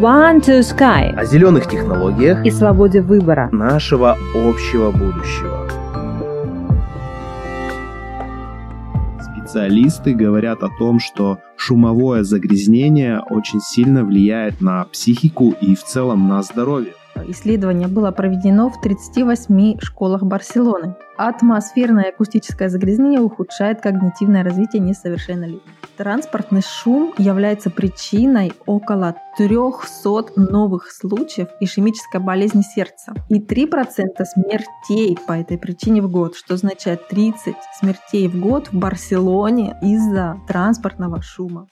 One to Sky о зеленых технологиях и свободе выбора. нашего общего будущего. Специалисты говорят о том, что шумовое загрязнение очень сильно влияет на психику и в целом на здоровье. Исследование было проведено в 38 школах Барселоны. Атмосферное и акустическое загрязнение ухудшает когнитивное развитие несовершеннолетних. Транспортный шум является причиной около 300 новых случаев ишемической болезни сердца и 3% смертей по этой причине в год, что означает 30 смертей в год в Барселоне из-за транспортного шума.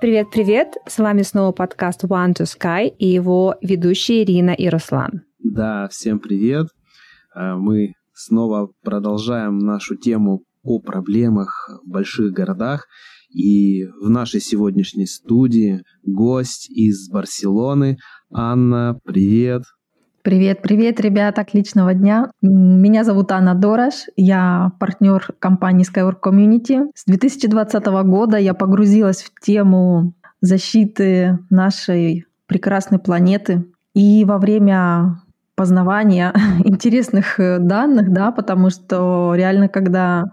Привет-привет! С вами снова подкаст One to Sky и его ведущие Ирина и Руслан. Да, всем привет! А, Мы снова продолжаем нашу тему о проблемах в больших городах. И в нашей сегодняшней студии гость из Барселоны. Анна, привет! Привет, привет, ребята, отличного дня. Меня зовут Анна Дорож, я партнер компании Skywork Community. С 2020 года я погрузилась в тему защиты нашей прекрасной планеты. И во время познавания интересных э, данных, да, потому что реально, когда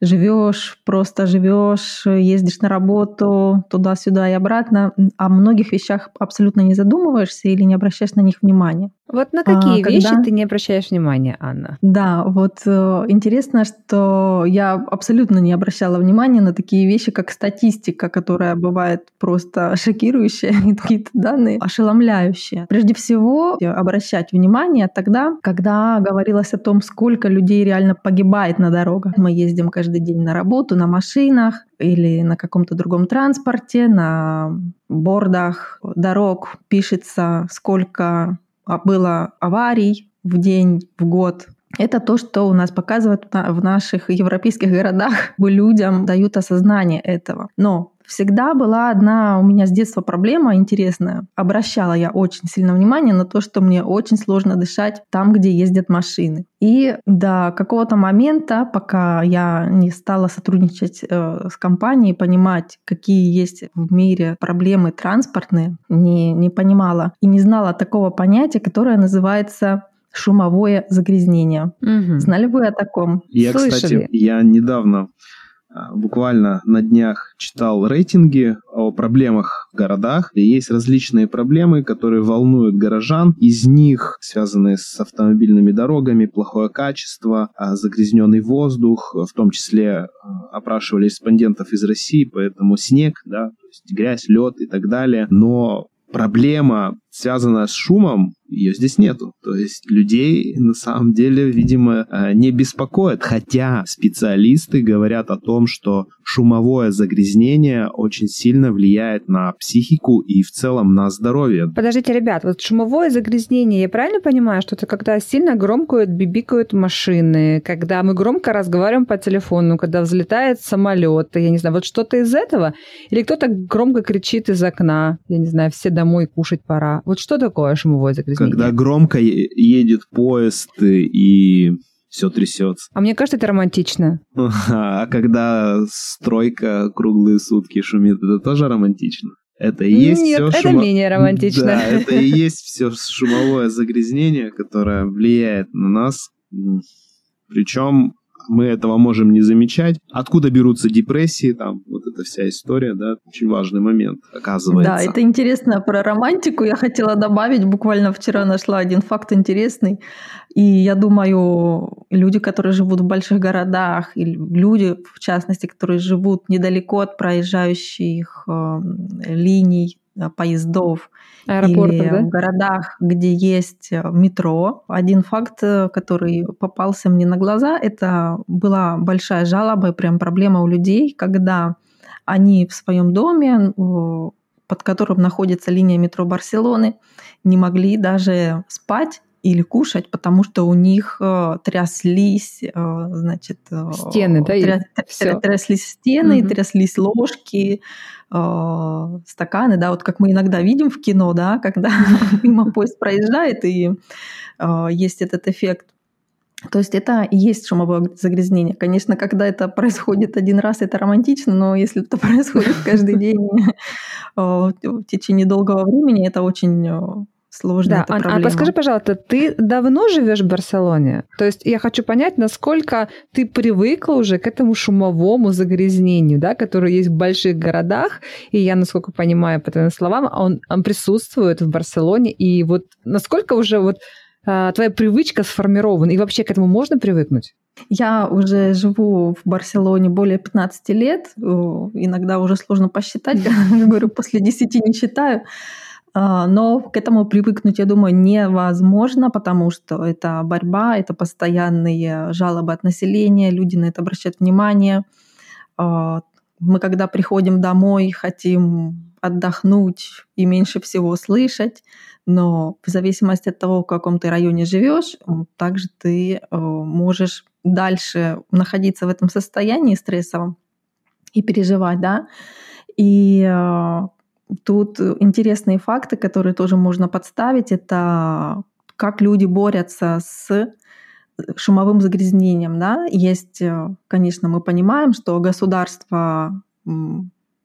живешь, просто живешь, ездишь на работу туда-сюда и обратно, о многих вещах абсолютно не задумываешься или не обращаешь на них внимания. Вот на А, какие когда- вещи ты не обращаешь внимания, Анна? Да, вот э, интересно, что я абсолютно не обращала внимания на такие вещи, как статистика, которая бывает просто шокирующая, и какие-то данные ошеломляющие. Прежде всего, э, обращать внимание тогда, когда говорилось о том, сколько людей реально погибает на дорогах. Мы ездим каждый день на работу, на машинах или на каком-то другом транспорте, на бордах дорог пишется, сколько а, было аварий в день, в год. Это то, что у нас показывают в наших европейских городах. Людям дают осознание этого. Но всегда была одна у меня с детства проблема интересная. Обращала я очень сильно внимание на то, что мне очень сложно дышать там, где ездят машины. И до какого-то момента, пока я не стала сотрудничать э, с компанией, понимать, какие есть в мире проблемы транспортные, не, не понимала и не знала такого понятия, которое называется шумовое загрязнение. Мгм. Знали вы о таком? Я, Слышали. кстати, я недавно буквально на днях читал рейтинги о проблемах в городах. И есть различные проблемы, которые волнуют горожан. Из них связанные с автомобильными дорогами, плохое качество, а, загрязненный воздух, в том числе а, опрашивали респондентов из России, поэтому снег, да, грязь, лед и так далее. Но проблема, связанная с шумом, ее здесь нету. То есть людей на самом деле, видимо, э, не беспокоит. Хотя специалисты говорят о том, что шумовое загрязнение очень сильно влияет на психику и в целом на здоровье. Подождите, ребят, вот шумовое загрязнение, я правильно понимаю, что это когда сильно громкают, бибикают машины, когда мы громко разговариваем по телефону, когда взлетает самолет, я не знаю, вот что-то из этого? Или кто-то громко кричит из окна, я не знаю, все домой кушать пора. Вот что такое шумовое загрязнение? Когда громко едет поезд и все трясется. А мне кажется, это романтично. А когда стройка круглые сутки шумит, это тоже романтично. Это и есть Нет, всё это шумо- менее романтично. Да, это и есть все шумовое загрязнение, которое влияет на нас. Причем мы этого можем не замечать. Откуда берутся депрессии, там вот эта вся история, да, очень важный момент, оказывается. Да, это интересно про романтику. Я хотела добавить, буквально вчера нашла один факт интересный. И я думаю, люди, которые живут в больших городах, или люди, в частности, которые живут недалеко от проезжающих э, линий поездов, Аэропорты, или да? в городах, где есть э, метро. Один факт, э, который попался мне на глаза, это была большая жалоба и прям проблема у людей, когда они в своем доме, э, под которым находится линия метро Барселоны, не могли даже спать или кушать, потому что у них э, тряслись, э, значит, э, Стены, да, тря- всё? тряслись стены, Мгм. тряслись ложки, э, стаканы, да, вот как мы иногда видим в кино, да, когда мимо поезд проезжает и э, есть этот эффект То есть это и есть шумовое загрязнение. Конечно, когда это происходит один раз, это романтично, но если это происходит каждый день в течение долгого времени, это очень сложно. Да, а, а подскажи, пожалуйста, ты давно живешь в Барселоне? То есть я хочу понять, насколько ты привыкла уже к этому шумовому загрязнению, да, которое есть в больших городах, и я, насколько понимаю по твоим словам, он, он присутствует в Барселоне, и вот насколько уже вот а, твоя привычка сформирована, и вообще к этому можно привыкнуть? Я уже живу в Барселоне более 15 лет, иногда уже сложно посчитать, я говорю, после 10 не считаю. А, но к этому привыкнуть, я думаю, невозможно, потому что это борьба, это постоянные жалобы от населения, люди на это обращают внимание. А, мы, когда приходим домой, хотим отдохнуть и меньше всего слышать, но в зависимости от того, в каком ты районе живешь, также ты а, можешь дальше находиться в этом состоянии стрессовом и переживать, да. И Тут интересные факты, которые тоже можно подставить. Это как люди борются с шумовым загрязнением. Да? Есть, э, конечно, мы понимаем, что государство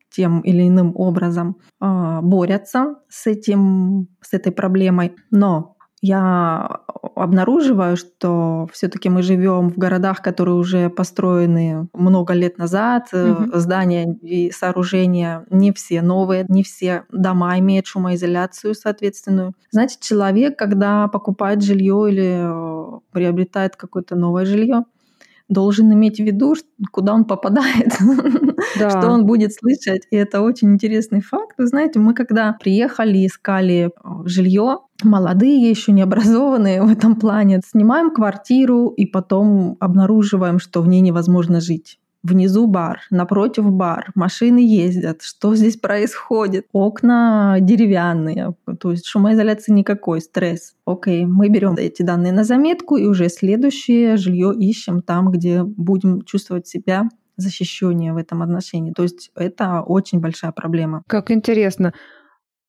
тем или иным образом а, борются с, этим, с этой проблемой, но я обнаруживаю, что все-таки мы живем в городах, которые уже построены много лет назад. Угу. Здания и сооружения не все новые, не все дома имеют шумоизоляцию соответственную. Знаете, человек, когда покупает жилье или э, приобретает какое-то новое жилье, должен иметь в виду, куда он попадает, да. что он будет слышать. И это очень интересный факт. Вы знаете, мы когда приехали, искали э, жилье, молодые, еще не образованные в этом плане, снимаем квартиру и потом обнаруживаем, что в ней невозможно жить. Внизу бар, напротив бар, машины ездят. Что здесь происходит? Окна деревянные, то есть шумоизоляции никакой, стресс. Окей, мы берем эти данные на заметку и уже следующее жилье ищем там, где будем чувствовать себя защищеннее в этом отношении. То есть это очень большая проблема. Как интересно.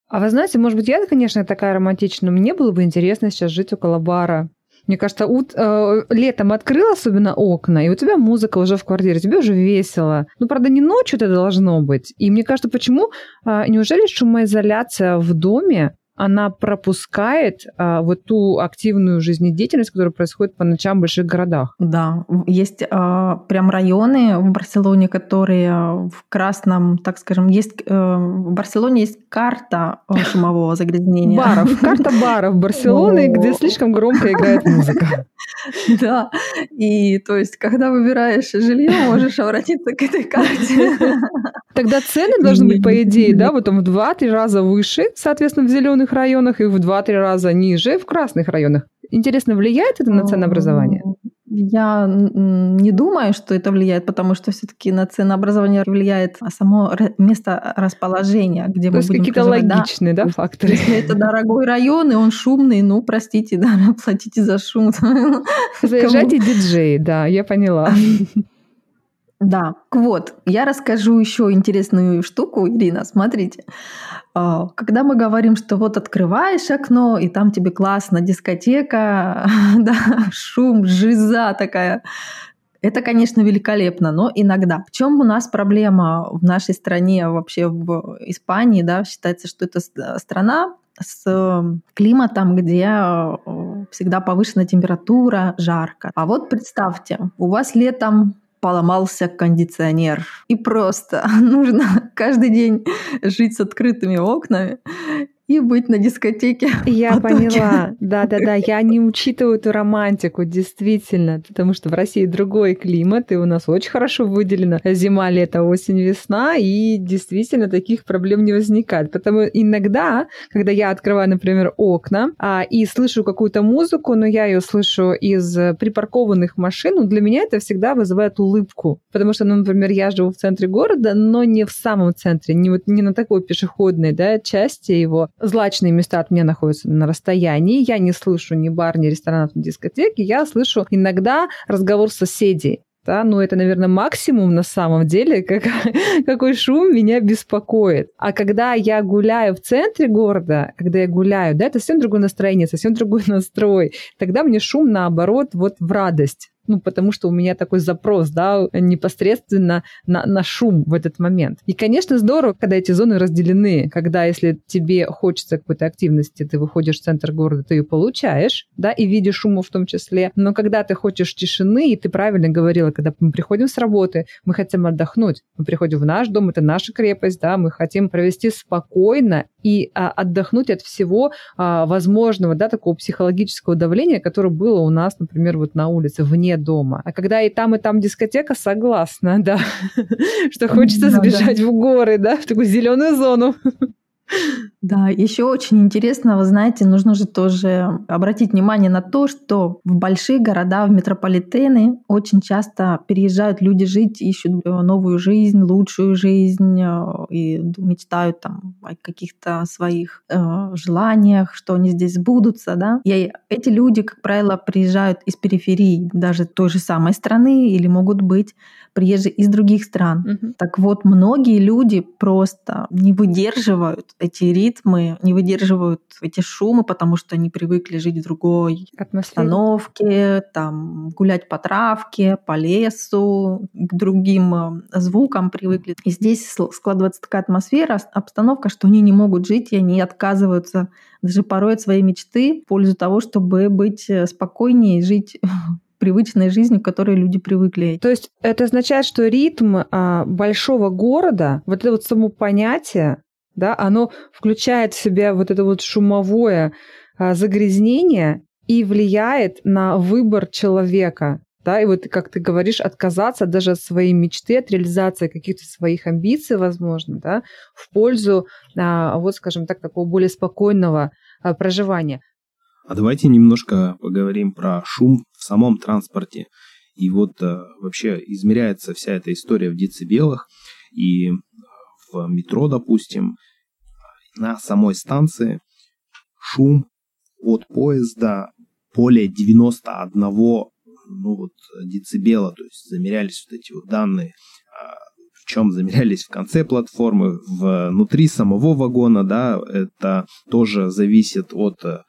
А вы знаете, может быть, я, конечно, такая романтичная, но мне было бы интересно сейчас жить около бара. Мне кажется, ут, э, летом открыл особенно окна, и у тебя музыка уже в квартире, тебе уже весело. Ну, правда, не ночью это должно быть. И мне кажется, почему? Э, неужели шумоизоляция в доме она пропускает а, вот ту активную жизнедеятельность, которая происходит по ночам в больших городах. Да, есть а, прям районы в Барселоне, которые в красном, так скажем, есть э, в Барселоне есть карта шумового загрязнения. Баров, карта баров Барселоны, где слишком громко играет музыка. Да, и то есть, когда выбираешь жилье, можешь обратиться к этой карте. Тогда цены должны быть, по идее, да, вот там в 2-3 раза выше, соответственно, в зеленых районах и в 2-3 раза ниже в красных районах. Интересно, влияет это на ценообразование? Я не думаю, что это влияет, потому что все-таки на ценообразование влияет само место расположения, где То мы будем какие-то логичные, да, да, факторы. Если это дорогой район, и он шумный, ну, простите, да, платите за шум. Заезжайте диджей, да, я поняла. Да, вот, я расскажу еще интересную штуку, Ирина, смотрите. А, когда мы говорим, что вот открываешь окно, и там тебе классно, дискотека, да, шум, жиза такая, это, конечно, великолепно, но иногда. В чем у нас проблема в нашей стране, вообще в Испании, да, считается, что это страна с климатом, где э, всегда повышенная температура, жарко. А вот представьте, у вас летом поломался кондиционер. И просто нужно каждый день жить с открытыми окнами и быть на дискотеке. Я поняла. Да-да-да, я не учитываю эту романтику, действительно, потому что в России другой климат, и у нас очень хорошо выделена зима, лето, осень, весна, и действительно таких проблем не возникает. Потому иногда, когда я открываю, например, окна а, и слышу какую-то музыку, но я ее слышу из припаркованных машин, ну, для меня это всегда вызывает улыбку. Потому что, ну, например, я живу в центре города, но не в самом центре, не, вот, не на такой пешеходной да, части его злачные места от меня находятся на расстоянии, я не слышу ни бар, ни ресторанов, ни дискотеки, я слышу иногда разговор соседей. да, ну это, наверное, максимум на самом деле, как, какой шум меня беспокоит. А когда я гуляю в центре города, когда я гуляю, да, это совсем другое настроение, совсем другой настрой, тогда мне шум, наоборот, вот в радость ну, потому что у меня такой запрос, да, непосредственно на, на шум в этот момент. И, конечно, здорово, когда эти зоны разделены, когда если тебе хочется какой-то активности, ты выходишь в центр города, ты ее получаешь, да, и видишь шума в том числе. Но когда ты хочешь тишины, и ты правильно говорила, когда мы приходим с работы, мы хотим отдохнуть, мы приходим в наш дом, это наша крепость, да, мы хотим провести спокойно и а, отдохнуть от всего а, возможного, да, такого психологического давления, которое было у нас, например, вот на улице, вне дома. А когда и там, и там дискотека, согласна, да, что хочется сбежать в горы, да, в такую зеленую зону. Да, еще очень интересно, вы знаете, нужно же тоже обратить внимание на то, что в большие города, в метрополитены очень часто переезжают люди жить, ищут э, новую жизнь, лучшую жизнь э, и мечтают там о каких-то своих э, желаниях, что они здесь сбудутся, да. И эти люди, как правило, приезжают из периферии даже той же самой страны или могут быть приезжие из других стран. Угу. Так вот, многие люди просто не выдерживают эти ритмы, не выдерживают эти шумы, потому что они привыкли жить в другой Атмосфере. обстановке, там, гулять по травке, по лесу, к другим э, звукам привыкли. И здесь складывается такая атмосфера, обстановка, что они не могут жить, и они отказываются даже порой от своей мечты в пользу того, чтобы быть э, спокойнее жить привычной жизнью, к которой люди привыкли. То есть это означает, что ритм а, большого города, вот это вот само понятие, да, оно включает в себя вот это вот шумовое а, загрязнение и влияет на выбор человека. Да, и вот, как ты говоришь, отказаться даже от своей мечты, от реализации каких-то своих амбиций, возможно, да, в пользу, а, вот, скажем так, такого более спокойного а, проживания. А давайте немножко поговорим про шум в самом транспорте. И вот э, вообще измеряется вся эта история в децибелах. И в метро, допустим, на самой станции шум от поезда более 91 ну вот, децибела, то есть замерялись вот эти вот данные, причем а, замерялись в конце платформы, внутри самого вагона, да, это тоже зависит от э,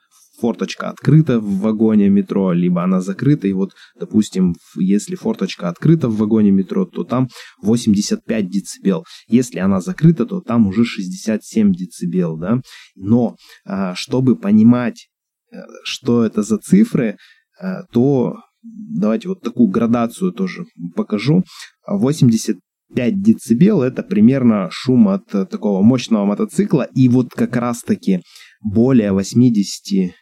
форточка открыта в вагоне метро, либо она закрыта. И вот, допустим, если форточка открыта в вагоне метро, то там 85 децибел. Если она закрыта, то там уже 67 децибел, да. Но а, чтобы понимать, э, что это за цифры, э, то давайте вот такую градацию тоже покажу. 80 5 децибел это примерно шум от такого мощного мотоцикла. И вот как раз таки более 85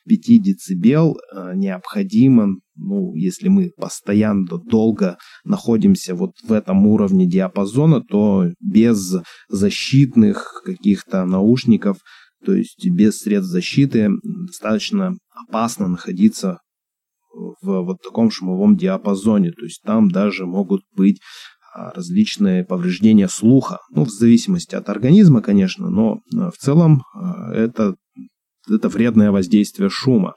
децибел э, необходимо, ну, если мы постоянно долго находимся вот в этом уровне диапазона, то без защитных каких-то наушников, то есть без средств защиты, достаточно опасно находиться в вот таком шумовом диапазоне. То есть там даже могут быть различные повреждения слуха. Ну, в зависимости от организма, конечно, но э, в целом э, это это вредное воздействие шума.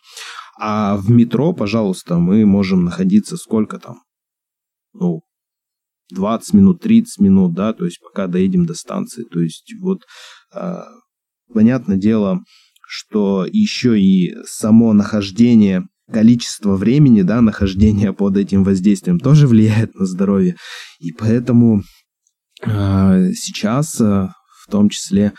А в метро, пожалуйста, мы можем находиться сколько там? Ну, 20 минут, 30 минут, да, то есть пока доедем до станции. То есть вот понятное дело, что еще и само нахождение, количество времени, да, нахождения под этим воздействием тоже влияет на здоровье. И поэтому э, сейчас, э, в том числе,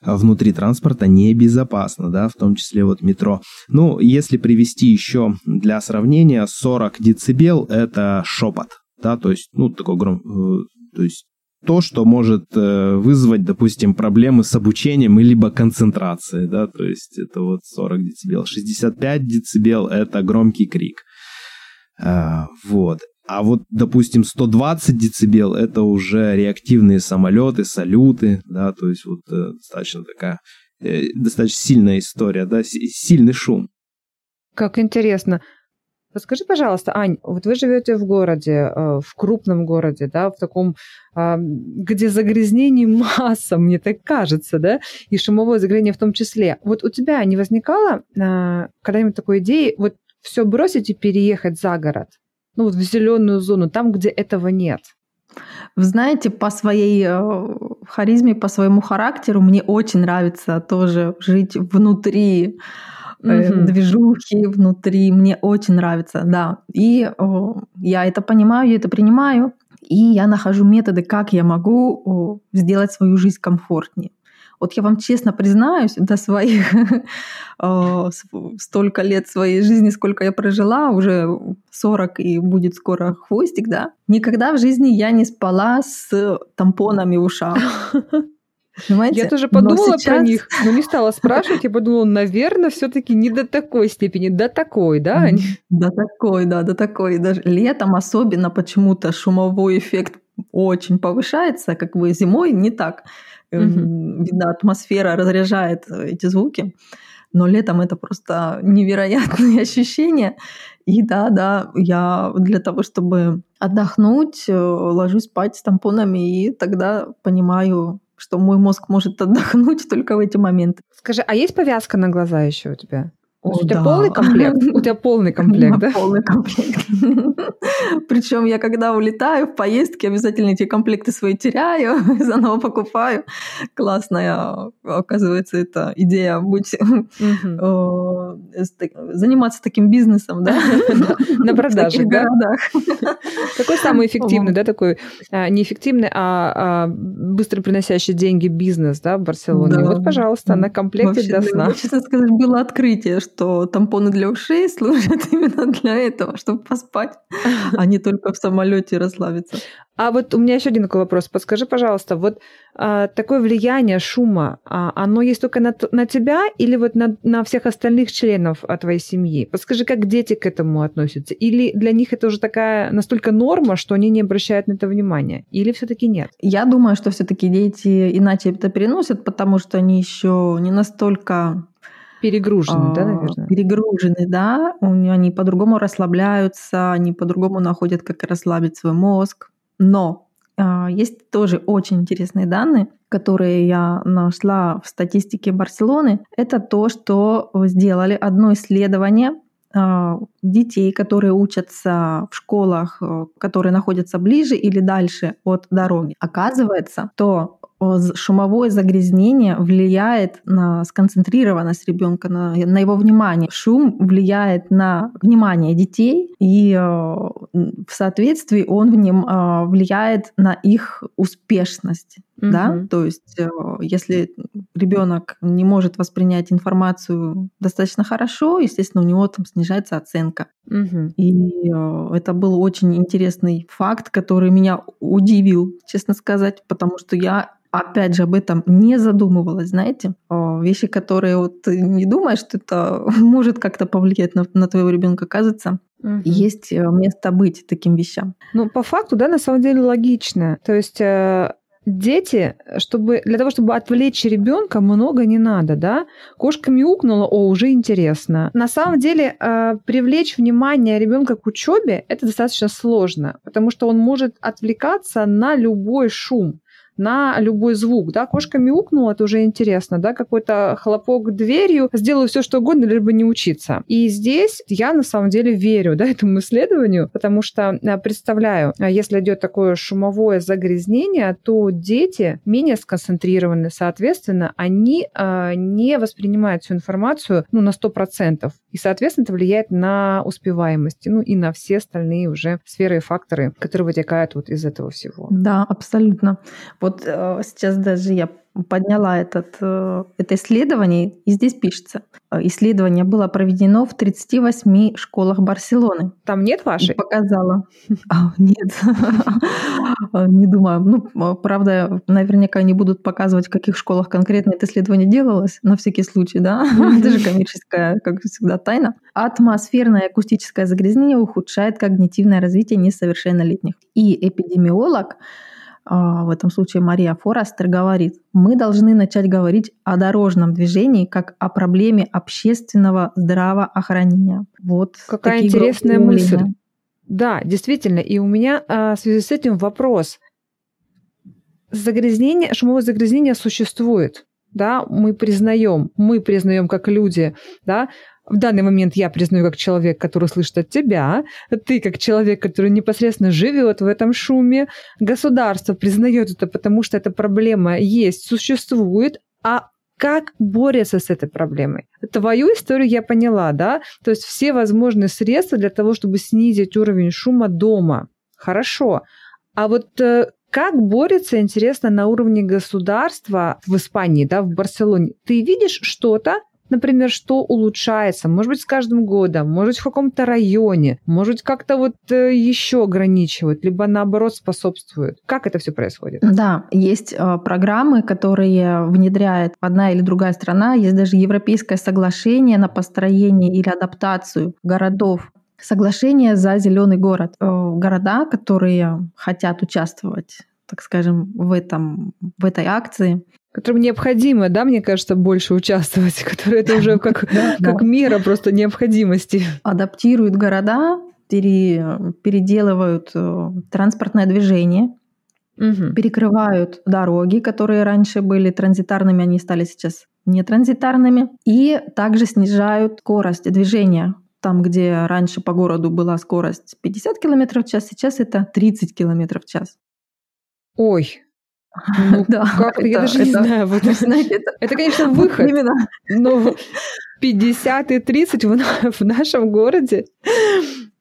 внутри транспорта небезопасно, да, в том числе вот метро. Ну, если привести еще для сравнения, 40 децибел – это шепот, да, то есть, ну, такой гром... Э, то есть то, что может э, вызвать, допустим, проблемы с обучением или либо концентрацией, да, то есть это вот 40 децибел. 65 децибел – это громкий крик. А, вот. А вот, допустим, 120 децибел – это уже реактивные самолеты, салюты, да, то есть вот э, достаточно такая, э, достаточно сильная история, да, сильный шум. Как интересно. Расскажи, пожалуйста, Ань, вот вы живете в городе, э, в крупном городе, да, в таком, где загрязнений масса, мне так кажется, да, и шумовое загрязнение в том числе. Вот у тебя не возникало э, когда-нибудь такой идеи, вот все бросить и переехать за город? ну, вот в зеленую зону, там, где этого нет? Вы знаете, по своей э, харизме, по своему характеру мне очень нравится тоже жить внутри э, движухи, внутри. Мне очень нравится, да. И э, я это понимаю, я это принимаю. И я нахожу методы, как я могу э, сделать свою жизнь комфортнее. Вот я вам честно признаюсь, до своих столько лет своей жизни, сколько я прожила, уже 40 и будет скоро хвостик, да, никогда в жизни я не спала с тампонами в ушах. Понимаете? Я тоже подумала сейчас... про них, но не стала спрашивать. Я подумала, наверное, все-таки не до такой степени, до такой, да? До такой, да, до такой. Даже летом особенно почему-то шумовой эффект очень повышается, как бы зимой не так. Угу. Видно, атмосфера разряжает э, эти звуки. Но летом это просто невероятные ощущения. И да, да, я для того, чтобы отдохнуть, э, ложусь спать с тампонами, и тогда понимаю, что мой мозг может отдохнуть только в эти моменты. Скажи, а есть повязка на глаза еще у тебя? О, у тебя да. полный комплект? У тебя полный комплект, да? Полный комплект. Причем я когда улетаю в поездки, обязательно эти комплекты свои теряю, заново покупаю. Классная, оказывается, это идея быть заниматься таким бизнесом, да? На продаже, да? Какой самый эффективный, да, такой а, неэффективный, а, а быстро приносящий деньги бизнес, да, в Барселоне? Вот, пожалуйста, на комплекте для сна. Честно сказать, было открытие, что тампоны для ушей служат именно для этого, чтобы поспать, а не только в самолете расслабиться. А вот у меня еще один такой вопрос. Подскажи, пожалуйста, вот а, такое влияние шума, а, оно есть только на, на тебя или вот на, на всех остальных членов а, твоей семьи? Подскажи, как дети к этому относятся? Или для них это уже такая настолько норма, что они не обращают на это внимания? Или все-таки нет? Я думаю, что все-таки дети иначе это переносят, потому что они еще не настолько Перегружены, да, наверное? Перегружены, да. Они по-другому расслабляются, они по-другому находят, как расслабить свой мозг. Но а, есть тоже очень интересные данные, которые я нашла в статистике Барселоны. Это то, что сделали одно исследование а, детей, которые учатся в школах, э, которые находятся ближе или дальше от дороги. Оказывается, то шумовое загрязнение влияет на сконцентрированность ребенка, на, на его внимание. Шум влияет на внимание детей, и э, в соответствии он в нем э, влияет на их успешность. Угу. Да? То есть, э, если ребенок не может воспринять информацию достаточно хорошо, естественно, у него там снижается оценка. Угу. И это был очень интересный факт, который меня удивил, честно сказать, потому что я опять же, об этом не задумывалась, знаете. Вещи, которые вот ты не думаешь, что это может как-то повлиять на, на твоего ребенка, кажется, Угу. Есть э, место быть таким вещам. Ну, по факту, да, на самом деле логично. То есть э, дети, чтобы для того, чтобы отвлечь ребенка, много не надо, да? Кошка мяукнула, о, уже интересно. На самом деле э, привлечь внимание ребенка к учебе это достаточно сложно, потому что он может отвлекаться на любой шум на любой звук, да, кошка мяукнула, это уже интересно, да, какой-то хлопок дверью, сделаю все, что угодно, лишь бы не учиться. И здесь я на самом деле верю, да, этому исследованию, потому что э, представляю, а если идет такое шумовое загрязнение, то дети менее сконцентрированы, соответственно, они э, не воспринимают всю информацию, ну, на 100%. И, соответственно, это влияет на успеваемость, ну, и на все остальные уже сферы и факторы, которые вытекают вот из этого всего. Да, абсолютно. Вот э, сейчас даже я подняла этот, э, это исследование, и здесь пишется. Исследование было проведено в 38 школах Барселоны. Там нет вашей? И показала. А, нет, не думаю. Ну, правда, наверняка не будут показывать, в каких школах конкретно это исследование делалось, на всякий случай, да? Это же коммерческая, как всегда, тайна. Атмосферное и акустическое загрязнение ухудшает когнитивное развитие несовершеннолетних. И эпидемиолог в этом случае Мария Форастер говорит, мы должны начать говорить о дорожном движении как о проблеме общественного здравоохранения. Вот какая интересная мысль. Да, действительно. И у меня а, в связи с этим вопрос. Загрязнение, шумовое загрязнение существует да, мы признаем, мы признаем как люди, да, в данный момент я признаю как человек, который слышит от тебя, ты как человек, который непосредственно живет в этом шуме, государство признает это, потому что эта проблема есть, существует, а как борется с этой проблемой. Твою историю я поняла, да? То есть все возможные средства для того, чтобы снизить уровень шума дома. Хорошо. А вот э, как борется, интересно, на уровне государства в Испании, да, в Барселоне? Ты видишь что-то, например, что улучшается, может быть, с каждым годом, может быть, в каком-то районе, может быть, как-то вот э, еще ограничивают, либо наоборот способствуют. Как это все происходит? Да, есть э, программы, которые внедряет одна или другая страна, есть даже европейское соглашение на построение или адаптацию городов соглашение за зеленый город. Э, города, которые хотят участвовать так скажем, в, этом, в этой акции, которым необходимо, да, мне кажется, больше участвовать, которые это уже как, как мера просто необходимости. Адаптируют города, переделывают э, транспортное движение, угу. перекрывают дороги, которые раньше были транзитарными, они стали сейчас нетранзитарными, и также снижают скорость движения. Там, где раньше по городу была скорость 50 км в час, сейчас это 30 км в час. Ой, ну, да, как это, я даже это, не знаю. Вот, знаете, это, это, конечно, выход. Именно. Но 50 и 30 в, в нашем городе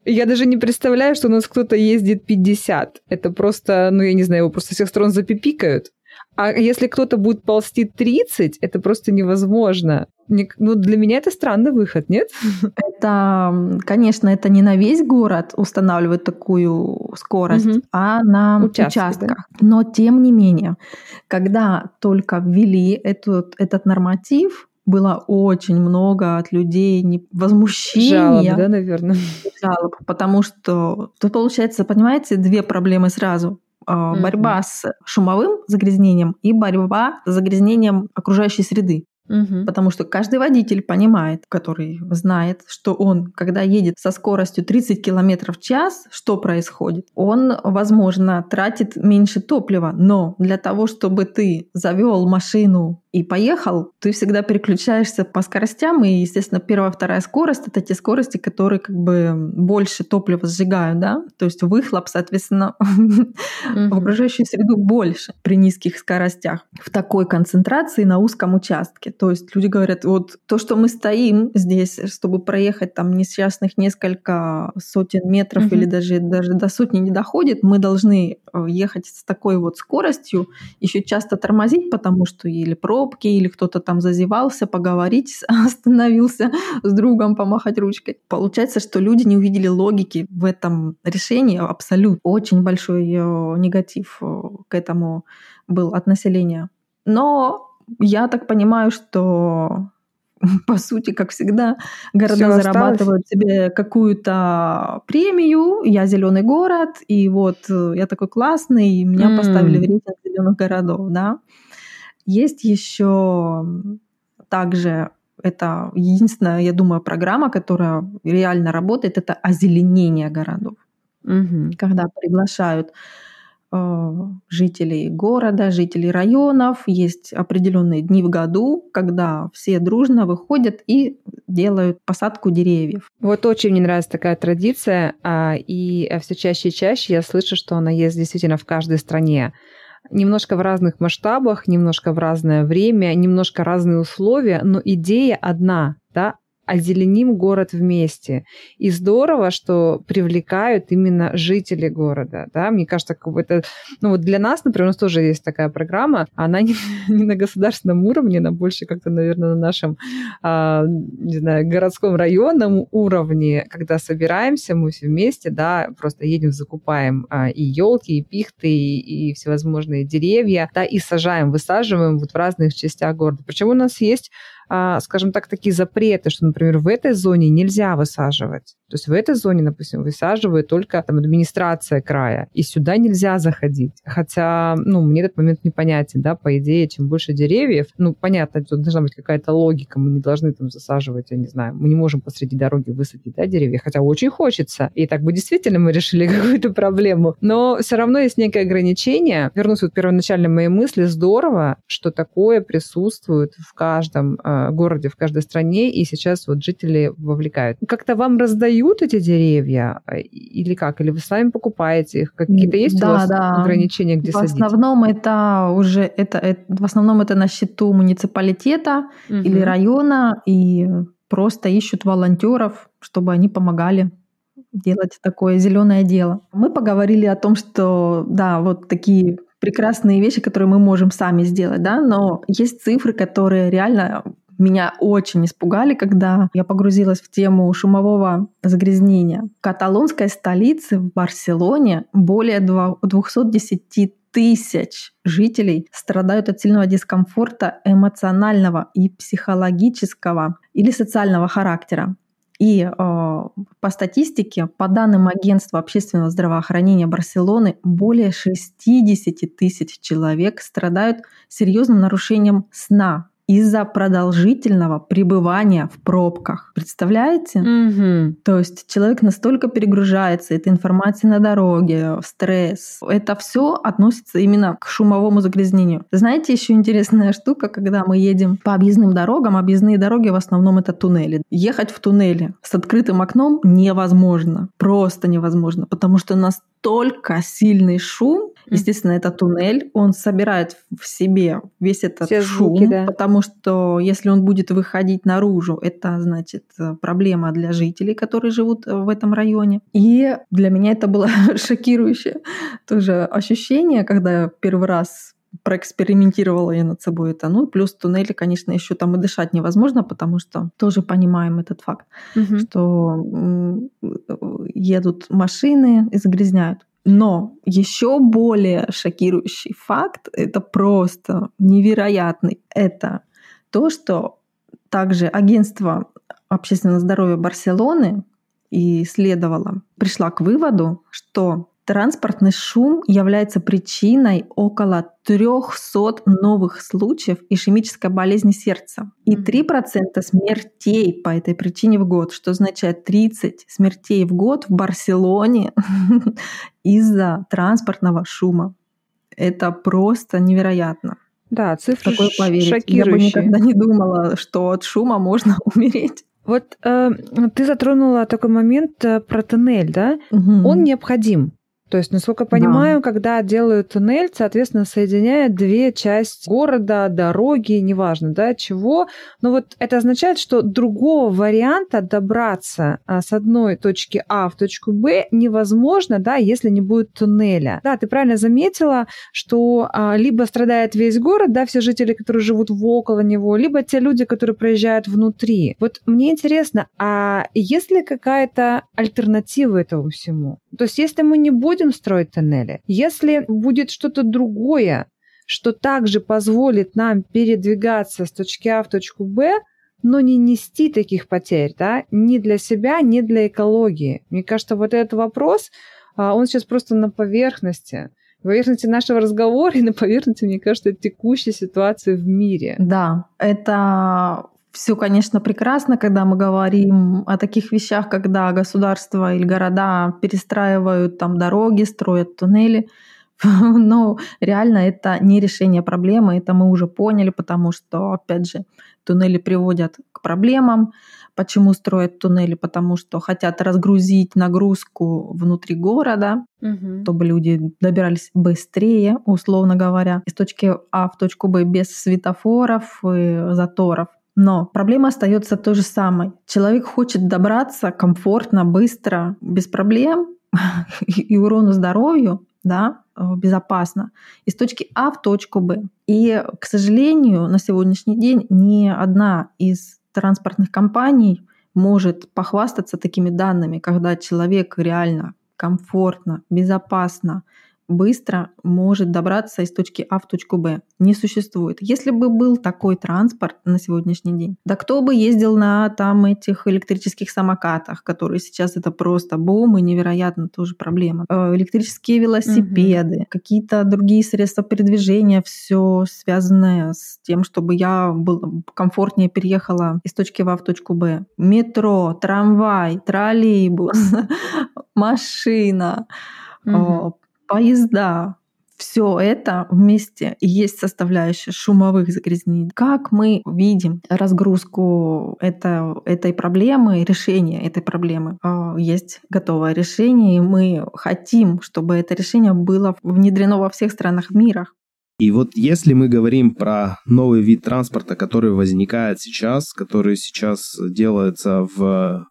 я даже не представляю, что у нас кто-то ездит 50. Это просто, ну, я не знаю, его просто со всех сторон запипикают. А если кто-то будет ползти 30, это просто невозможно. Ну, для меня это странный выход, нет? Это, конечно, это не на весь город устанавливать такую скорость, угу. а на Участки, участках. Да? Но тем не менее, когда только ввели этот, этот норматив, было очень много от людей возмущения. Жалоб, да, наверное? Жалоб, потому что тут получается, понимаете, две проблемы сразу. Mm-hmm. Борьба с шумовым загрязнением и борьба с загрязнением окружающей среды. Угу. Потому что каждый водитель понимает, который знает, что он, когда едет со скоростью 30 км в час, что происходит? Он, возможно, тратит меньше топлива, но для того, чтобы ты завел машину и поехал, ты всегда переключаешься по скоростям, и, естественно, первая, вторая скорость — это те скорости, которые как бы больше топлива сжигают, да, то есть выхлоп, соответственно, в окружающую среду больше при низких скоростях в такой концентрации на узком участке. То есть люди говорят, вот то, что мы стоим здесь, чтобы проехать там несчастных несколько сотен метров или даже, даже до сотни не доходит, мы должны э, ехать с такой вот скоростью, еще часто тормозить, потому что или про пробки, или кто-то там зазевался, поговорить, остановился с другом, помахать ручкой. Получается, что люди не увидели логики в этом решении абсолютно. Очень большой э, негатив э, к этому был от населения. Но я так понимаю, что по сути, как всегда, города зарабатывают себе какую-то премию. Я зеленый город, и вот э, я такой классный, и меня mm. поставили в рейтинг зеленых городов, да. Есть еще также это единственная, я думаю, программа, которая реально работает, это озеленение городов. Угу. Когда приглашают э, жителей города, жителей районов, есть определенные дни в году, когда все дружно выходят и делают посадку деревьев. Вот очень мне нравится такая традиция, а, и все чаще и чаще я слышу, что она есть действительно в каждой стране немножко в разных масштабах, немножко в разное время, немножко разные условия, но идея одна, да, озеленим город вместе. И здорово, что привлекают именно жители города. Да? Мне кажется, как бы это... Ну вот для нас, например, у нас тоже есть такая программа, она не, не на государственном уровне, она больше как-то, наверное, на нашем, а, не знаю, городском районном уровне, когда собираемся мы все вместе, да, просто едем, закупаем а, и елки, и пихты, и, и всевозможные деревья, да, и сажаем, высаживаем вот в разных частях города. Причем у нас есть скажем так, такие запреты, что, например, в этой зоне нельзя высаживать. То есть в этой зоне, допустим, высаживает только там, администрация края, и сюда нельзя заходить. Хотя, ну, мне этот момент непонятен, да, по идее, чем больше деревьев, ну, понятно, тут должна быть какая-то логика, мы не должны там засаживать, я не знаю, мы не можем посреди дороги высадить, да, деревья, хотя очень хочется, и так бы действительно мы решили какую-то проблему, но все равно есть некое ограничение. Вернусь вот к первоначальной моей мысли, здорово, что такое присутствует в каждом э, городе, в каждой стране, и сейчас вот жители вовлекают. Как-то вам раздают эти деревья э, или как? Или вы сами покупаете их? Какие-то есть да, у вас да. ограничения, где в садить? основном это уже это, это в основном это на счету муниципалитета Мгм. или района и просто ищут волонтеров, чтобы они помогали делать такое зеленое дело. Мы поговорили о том, что да, вот такие прекрасные вещи, которые мы можем сами сделать, да, но есть цифры, которые реально меня очень испугали, когда я погрузилась в тему шумового загрязнения. В каталонской столице, в Барселоне, более два- 210 тысяч жителей страдают от сильного дискомфорта эмоционального и психологического или социального характера. И э, по статистике, по данным Агентства общественного здравоохранения Барселоны, более 60 тысяч человек страдают серьезным нарушением сна из-за продолжительного пребывания в пробках. Представляете? Мгм. То есть человек настолько перегружается этой информацией на дороге, стресс. Это все относится именно к шумовому загрязнению. Знаете, еще интересная штука, когда мы едем по объездным дорогам, объездные дороги в основном это туннели. Ехать в туннеле с открытым окном невозможно. Просто невозможно, потому что настолько сильный шум, Естественно, это туннель, он собирает в себе весь этот Все шум, звуки, да. потому что если он будет выходить наружу, это значит э, проблема для жителей, которые живут э, в этом районе. И для меня это было шокирующее тоже ощущение, когда я первый раз проэкспериментировала я над собой это. Ну, плюс туннели, конечно, еще там и дышать невозможно, потому что тоже понимаем этот факт, Мгм. что едут машины и загрязняют. Но еще более шокирующий факт, это просто невероятный, это то, что также агентство общественного здоровья Барселоны исследовало, пришла к выводу, что транспортный шум является причиной около 300 новых случаев ишемической болезни сердца и Мгм. 3% смертей по этой причине в год, что означает 30 смертей в год в Барселоне из-за транспортного шума. Это просто невероятно. Да, цифры Такое поверить. Я бы шокирующие. никогда не думала, что от шума можно умереть. Вот э, ты затронула такой момент э, про туннель, да? Мгм. Он необходим. То есть, насколько я Да. понимаю, когда делают туннель, соответственно, соединяют две части города, дороги, неважно, да, чего. Но вот это означает, что другого варианта добраться а, с одной точки А в точку Б невозможно, да, если не будет туннеля. Да, ты правильно заметила, что а, либо страдает весь город, да, все жители, которые живут в около него, либо те люди, которые проезжают внутри. Вот мне интересно, а есть ли какая-то альтернатива этому всему? То есть, если мы не будем строить тоннели, если будет что-то другое, что также позволит нам передвигаться с точки А в точку Б, но не нести таких потерь, да, ни для себя, ни для экологии. Мне кажется, вот этот вопрос, а, он сейчас просто на поверхности. На поверхности нашего разговора и на поверхности, мне кажется, текущей ситуации в мире. Да, это все, конечно, прекрасно, когда мы говорим о таких вещах, когда государства или города перестраивают там дороги, строят туннели. Но реально это не решение проблемы, это мы уже поняли, потому что, опять же, туннели приводят к проблемам. Почему строят туннели? Потому что хотят разгрузить нагрузку внутри города, чтобы люди добирались быстрее, условно говоря, из точки А в точку Б без светофоров и заторов. Но проблема остается той же самой. Человек хочет добраться комфортно, быстро, без проблем и урону здоровью, да, э, безопасно, из точки А в точку Б. И, к сожалению, на сегодняшний день ни одна из транспортных компаний может похвастаться такими данными, когда человек реально комфортно, безопасно, быстро может добраться из точки А в точку Б. Не существует. Если бы был такой транспорт на сегодняшний день, да кто бы ездил на там этих электрических самокатах, которые сейчас это просто бум и невероятно тоже проблема. Э, Электрические велосипеды, какие-то другие средства передвижения, все связанное с тем, чтобы я был, комфортнее переехала из точки А в точку Б. Метро, трамвай, троллейбус, машина, Мгм. Поезда. все это вместе есть составляющая шумовых загрязнений. Как мы видим разгрузку это, этой проблемы, решение этой проблемы? А, есть готовое решение, и мы хотим, чтобы это решение было внедрено во всех странах мира. И вот если мы говорим про новый вид транспорта, который возникает сейчас, который сейчас делается в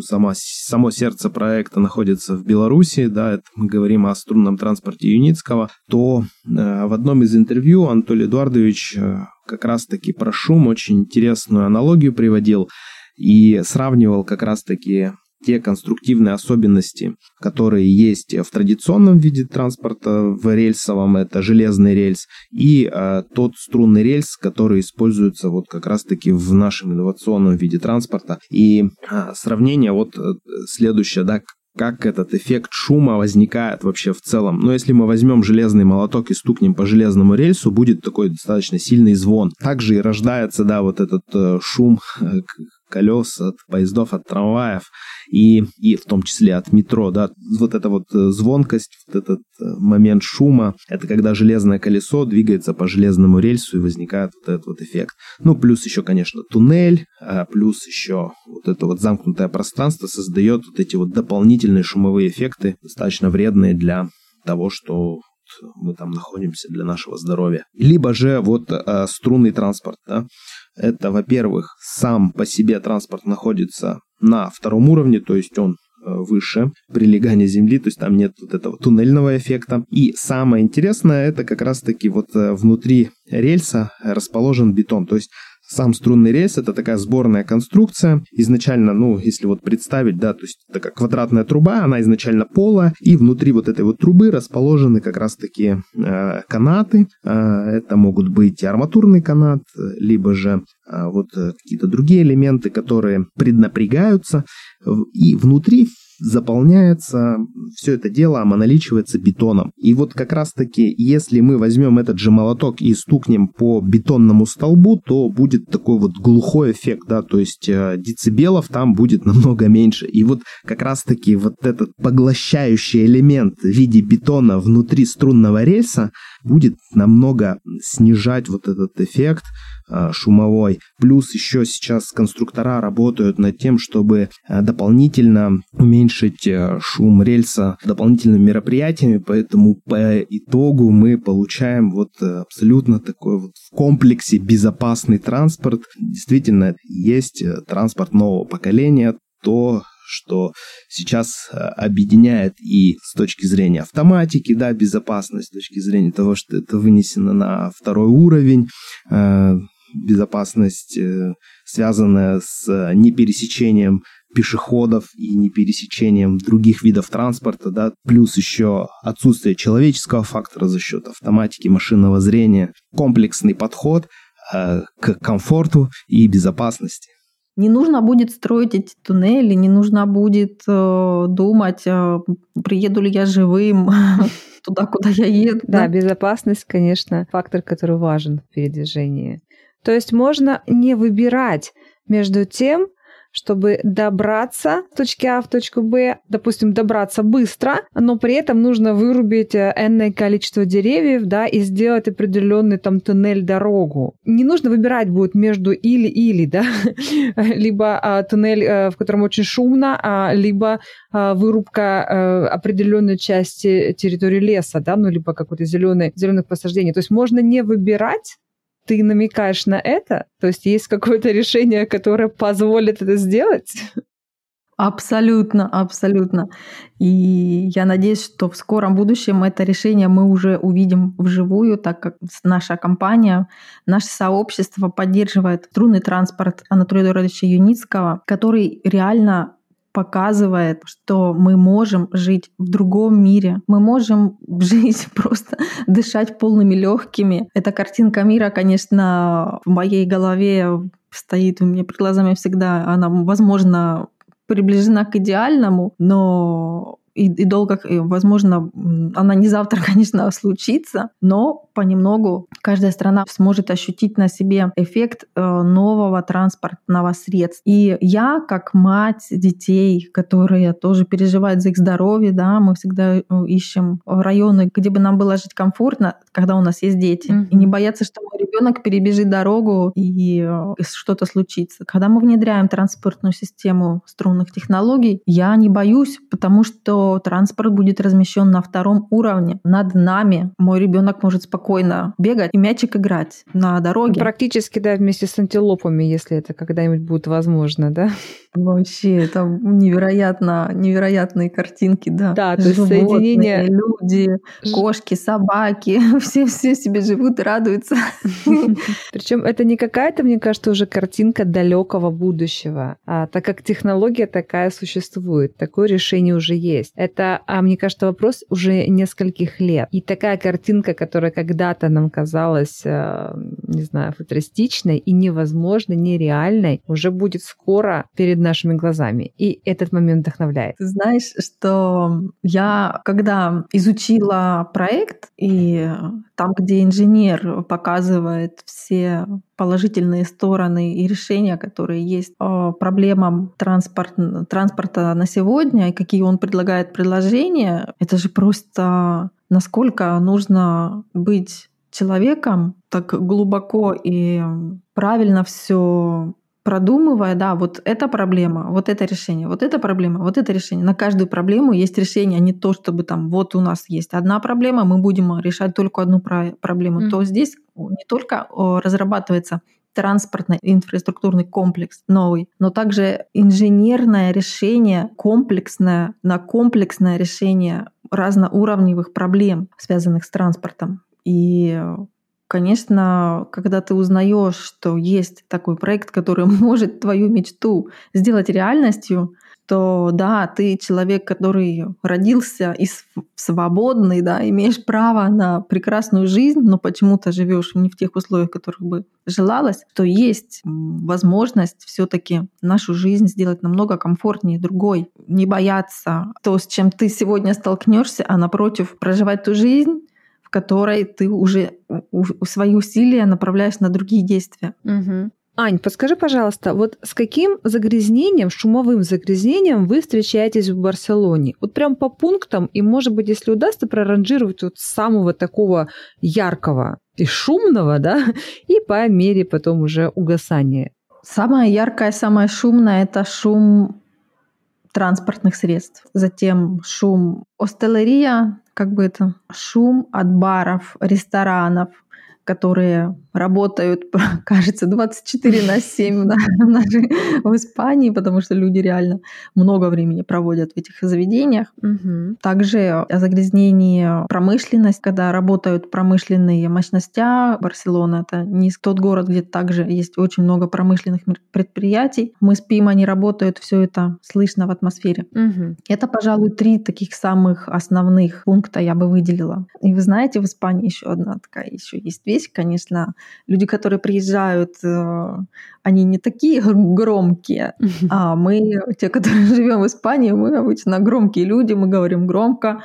сама, само сердце проекта находится в Беларуси, да, это мы говорим о струнном транспорте Юницкого, то э, в одном из интервью Анатолий Эдуардович э, как раз-таки про шум очень интересную аналогию приводил и сравнивал как раз-таки те конструктивные особенности, которые есть в традиционном виде транспорта, в рельсовом, это железный рельс, и э, тот струнный рельс, который используется вот как раз-таки в нашем инновационном виде транспорта. И э, сравнение вот э, следующее, да, как этот эффект шума возникает вообще в целом. Но если мы возьмем железный молоток и стукнем по железному рельсу, будет такой достаточно сильный звон. Также и рождается, да, вот этот э, шум э, колес от поездов, от трамваев и, и в том числе от метро, да, вот эта вот э, звонкость, вот этот э, момент шума, это когда железное колесо двигается по железному рельсу и возникает вот этот вот эффект. Ну, плюс еще, конечно, туннель, а плюс еще вот это вот замкнутое пространство создает вот эти вот дополнительные шумовые эффекты, достаточно вредные для того, что мы там находимся для нашего здоровья. Либо же вот э, струнный транспорт, да, это, во-первых, сам по себе транспорт находится на втором уровне, то есть он э, выше прилегания земли, то есть там нет вот этого туннельного эффекта. И самое интересное, это как раз-таки вот э, внутри рельса расположен бетон, то есть сам струнный рельс это такая сборная конструкция. Изначально, ну, если вот представить, да, то есть такая квадратная труба, она изначально пола, и внутри вот этой вот трубы расположены как раз-таки э, канаты. Э, это могут быть арматурный канат, либо же э, вот э, какие-то другие элементы, которые преднапрягаются. И внутри заполняется все это дело, омоналичивается бетоном. И вот как раз-таки, если мы возьмем этот же молоток и стукнем по бетонному столбу, то будет такой вот глухой эффект, да, то есть э, децибелов там будет намного меньше. И вот как раз-таки вот этот поглощающий элемент в виде бетона внутри струнного рельса будет намного снижать вот этот эффект, шумовой. Плюс еще сейчас конструктора работают над тем, чтобы э, дополнительно уменьшить э, шум рельса дополнительными мероприятиями, поэтому по итогу мы получаем вот абсолютно такой вот в комплексе безопасный транспорт. Действительно, есть транспорт нового поколения, то, что сейчас объединяет и с точки зрения автоматики, да, безопасность, с точки зрения того, что это вынесено на второй уровень, безопасность, э, связанная с э, непересечением пешеходов и непересечением других видов транспорта, да, плюс еще отсутствие человеческого фактора за счет автоматики, машинного зрения, комплексный подход э, к комфорту и безопасности. Не нужно будет строить эти туннели, не нужно будет э, думать, э, приеду ли я живым туда, куда я еду. Да, да, безопасность, конечно, фактор, который важен в передвижении. То есть можно не выбирать между тем, чтобы добраться с точки А в точку Б, допустим, добраться быстро, но при этом нужно вырубить э, энное количество деревьев, да, и сделать определенный там туннель, дорогу. Не нужно выбирать будет между или-или, да, либо а, туннель, а, в котором очень шумно, а, либо а, вырубка а, определенной части территории леса, да, ну, либо какой-то зеленый, зеленых посаждений. То есть можно не выбирать, ты намекаешь на это? То есть есть какое-то решение, которое позволит это сделать? Абсолютно, абсолютно. И я надеюсь, что в скором будущем это решение мы уже увидим вживую, так как наша компания, наше сообщество поддерживает струнный транспорт Анатолия Эдуардовича Юницкого, который реально показывает, что мы можем жить в другом мире. Мы можем жить просто, дышать полными легкими. Эта картинка мира, конечно, в моей голове стоит у меня перед глазами всегда. Она, возможно, приближена к идеальному, но и, и долго, и, возможно, она не завтра, конечно, случится, но понемногу каждая страна сможет ощутить на себе эффект э, нового транспортного средства. И я, как мать детей, которые тоже переживают за их здоровье, да, мы всегда э, ищем районы, где бы нам было жить комфортно, когда у нас есть дети, mm-hmm. и не бояться, что мой ребенок перебежит дорогу э, и что-то случится. Когда мы внедряем транспортную систему струнных технологий, я не боюсь, потому что транспорт будет размещен на втором уровне над нами. Мой ребенок может спокойно бегать и мячик играть на дороге. Практически, да, вместе с антилопами, если это когда-нибудь будет возможно, да? Вообще, это невероятно, невероятные картинки, да. Да, то есть соединение... люди, кошки, собаки, все, все себе живут и радуются. Причем это не какая-то, мне кажется, уже картинка далекого будущего, а так как технология такая существует, такое решение уже есть. Это, а мне кажется, вопрос уже нескольких лет. И такая картинка, которая когда-то нам казалась, э, не знаю, футуристичной и невозможной, нереальной, уже будет скоро перед нашими глазами. И этот момент вдохновляет. Ты знаешь, что я, когда изучила проект, и там, где инженер показывает все положительные стороны и решения, которые есть по проблемам транспорт, транспорта на сегодня, и какие он предлагает предложения, это же просто насколько нужно быть человеком, так глубоко и правильно все продумывая, да, вот эта проблема, вот это решение, вот эта проблема, вот это решение. На каждую проблему есть решение, а не то, чтобы там вот у нас есть одна проблема, мы будем решать только одну проблему. Mm. То здесь не только разрабатывается транспортный инфраструктурный комплекс новый, но также инженерное решение, комплексное, на комплексное решение разноуровневых проблем, связанных с транспортом. И Конечно, когда ты узнаешь, что есть такой проект, который может твою мечту сделать реальностью, то да, ты человек, который родился и свободный, да, имеешь право на прекрасную жизнь, но почему-то живешь не в тех условиях, которых бы желалось, то есть возможность все-таки нашу жизнь сделать намного комфортнее другой, не бояться то, с чем ты сегодня столкнешься, а напротив проживать ту жизнь, в которой ты уже свои усилия направляешь на другие действия. Угу. Ань, подскажи, пожалуйста, вот с каким загрязнением, шумовым загрязнением вы встречаетесь в Барселоне? Вот прям по пунктам, и, может быть, если удастся проранжировать вот самого такого яркого и шумного, да, и по мере потом уже угасания. Самое яркое, самое шумное – это шум транспортных средств. Затем шум остелерия, как бы это, шум от баров, ресторанов, которые работают, кажется, 24 на 7 в Испании, потому что люди реально много времени проводят в этих заведениях. Угу. Также о загрязнении промышленности, когда работают промышленные мощности. Барселона — это не тот город, где также есть очень много промышленных предприятий. Мы спим, они работают, все это слышно в атмосфере. Угу. Это, пожалуй, три таких самых основных пункта я бы выделила. И вы знаете, в Испании еще одна такая еще есть вещь, конечно, люди, которые приезжают, э, они не такие громкие, а мы, те, которые живем в Испании, мы обычно громкие люди, мы говорим громко,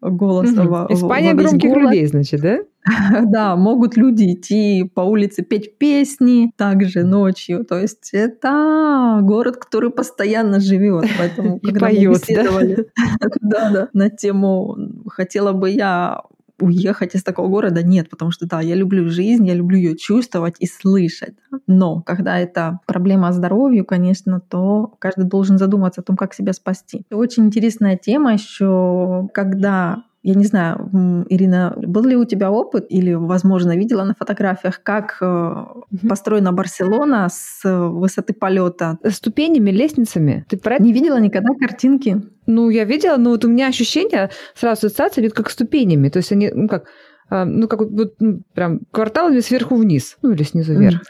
голос угу. Испания громких голос. людей, значит, да? Да, могут люди идти по улице петь песни также ночью. То есть это город, который постоянно живет. Поэтому, когда мы беседовали да? да, на тему «Хотела бы я уехать из такого города нет, потому что да, я люблю жизнь, я люблю ее чувствовать и слышать. Но когда это проблема здоровья, конечно, то каждый должен задуматься о том, как себя спасти. Очень интересная тема еще, когда я не знаю, Ирина, был ли у тебя опыт или, возможно, видела на фотографиях, как угу. построена Барселона с высоты полета? Ступенями, лестницами. Ты про Не видела никогда картинки? Ну, я видела, но вот у меня ощущение, сразу ассоциация идет как ступенями. То есть они, ну как, а, ну как вот ну, прям кварталами сверху вниз, ну или снизу вверх.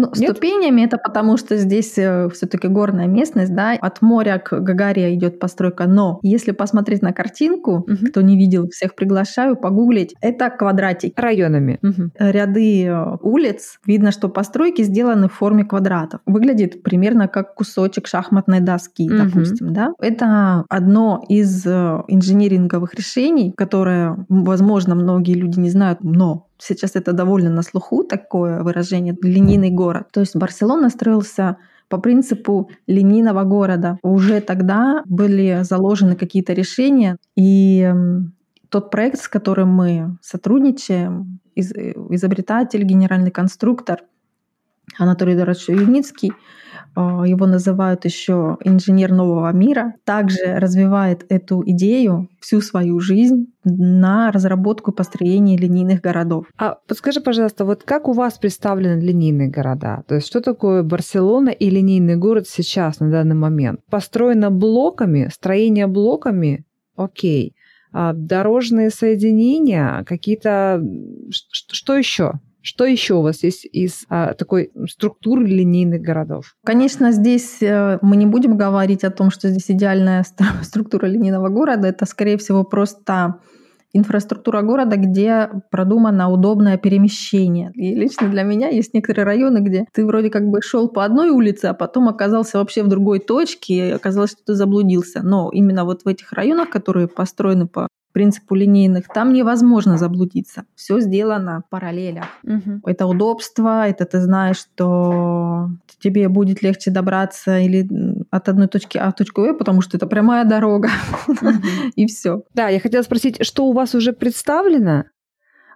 Ну, Нет? ступенями это потому, что здесь все-таки горная местность, да, от моря к Гагаре идет постройка. Но если посмотреть на картинку, Мгм. кто не видел, всех приглашаю погуглить, это квадратик. Районами. Мгм. Ряды э, улиц, видно, что постройки сделаны в форме квадратов. Выглядит примерно как кусочек шахматной доски, Мгм. допустим, да. Это одно из э, инженеринговых решений, которое, возможно, многие люди не знают, но Сейчас это довольно на слуху такое выражение «линейный город». То есть Барселона строился по принципу линейного города. Уже тогда были заложены какие-то решения, и м, тот проект, с которым мы сотрудничаем, э, изобретатель, генеральный конструктор Анатолий Дорочев Юницкий, его называют еще инженер нового мира, также развивает эту идею всю свою жизнь на разработку и построение линейных городов. А подскажи, пожалуйста, вот как у вас представлены линейные города? То есть что такое Барселона и линейный город сейчас, на данный момент? Построено блоками, строение блоками, окей. А дорожные соединения, какие-то... Что еще? Что еще у вас есть из а, такой структуры линейных городов? Конечно, здесь э, мы не будем говорить о том, что здесь идеальная структура линейного города. Это, скорее всего, просто инфраструктура города, где продумано удобное перемещение. И лично для меня есть некоторые районы, где ты вроде как бы шел по одной улице, а потом оказался вообще в другой точке, и оказалось, что ты заблудился. Но именно вот в этих районах, которые построены по принципу линейных, там невозможно заблудиться. Все сделано в параллелях. Это удобство, это ты знаешь, что тебе будет легче добраться или от одной точки А в точку Б, потому что это прямая дорога. И все. Да, я хотела спросить, что у вас уже представлено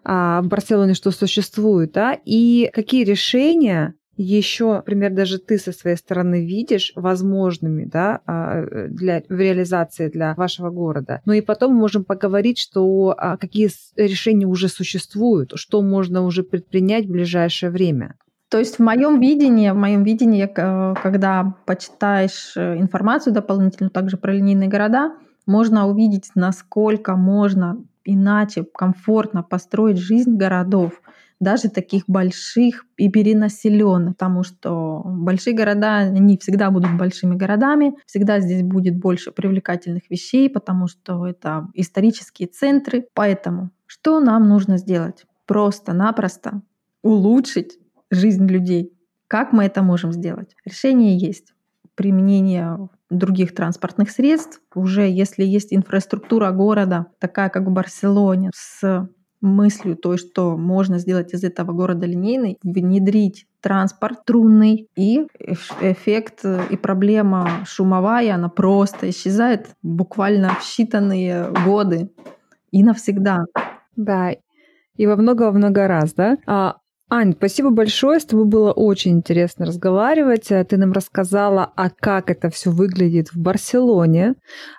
а, в Барселоне, что существует, да, и какие решения еще, например, даже ты со своей стороны видишь возможными, да, а, для, в реализации для вашего города. Ну и потом мы можем поговорить, что а, какие решения уже существуют, что можно уже предпринять в ближайшее время. То есть в моем видении, в моем видении, э, когда почитаешь э, информацию дополнительную также про линейные города, можно увидеть, насколько можно иначе комфортно построить жизнь городов, даже таких больших и перенаселенных, потому что большие города, они всегда будут большими городами, всегда здесь будет больше привлекательных вещей, потому что это исторические центры. Поэтому что нам нужно сделать? Просто-напросто улучшить жизнь людей. Как мы это можем сделать? Решение есть. Применение других транспортных средств. Уже если есть инфраструктура города, такая как в Барселоне, с мыслью той, что можно сделать из этого города линейный, внедрить транспорт трунный, и эф- эффект э, и проблема шумовая, она просто исчезает буквально в считанные годы и навсегда. Да, и во много-много раз, да? А, Ань, спасибо большое, с тобой было очень интересно разговаривать. Э, Ты нам рассказала, а как это все выглядит в Барселоне,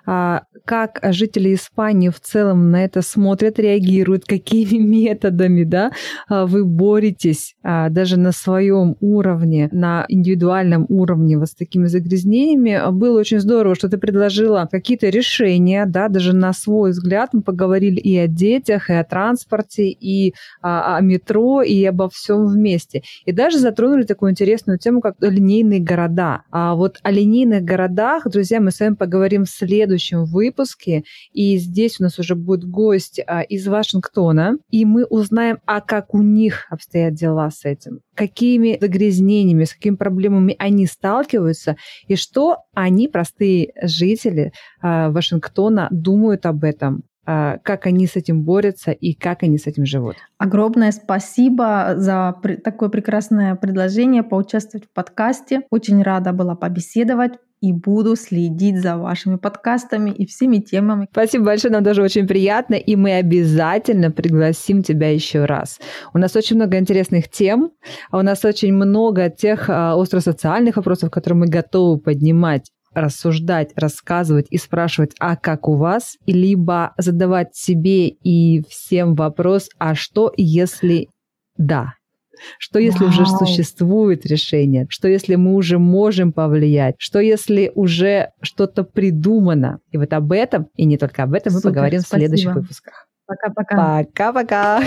а, как жители Испании в целом на это смотрят, реагируют, какими методами, да, а, вы боретесь а, даже на своем уровне, на индивидуальном уровне вот с такими загрязнениями. Было очень здорово, что ты предложила какие-то решения, да, даже на свой взгляд. Мы поговорили и о детях, и о транспорте, и о метро, и обо всем вместе. И даже затронули такую интересную тему, как линейные города. А вот о линейных городах, друзья, мы с вами поговорим в следующем выпуске. И здесь у нас уже будет гость а, из Вашингтона, и мы узнаем, а как у них обстоят дела с этим, какими загрязнениями, с какими проблемами они сталкиваются, и что они, простые жители а, Вашингтона, думают об этом как они с этим борются и как они с этим живут. Огромное спасибо за такое прекрасное предложение поучаствовать в подкасте. Очень рада была побеседовать и буду следить за вашими подкастами и всеми темами. Спасибо большое, нам тоже очень приятно, и мы обязательно пригласим тебя еще раз. У нас очень много интересных тем, а у нас очень много тех а, остросоциальных вопросов, которые мы готовы поднимать рассуждать, рассказывать и спрашивать, а как у вас, либо задавать себе и всем вопрос, а что если да? Что если уже Вау. существует решение? Что если мы уже можем повлиять? Что если уже что-то придумано? И вот об этом, и не только об этом, мы Супер, поговорим в спасибо. следующих выпусках. Пока-пока. Пока-пока!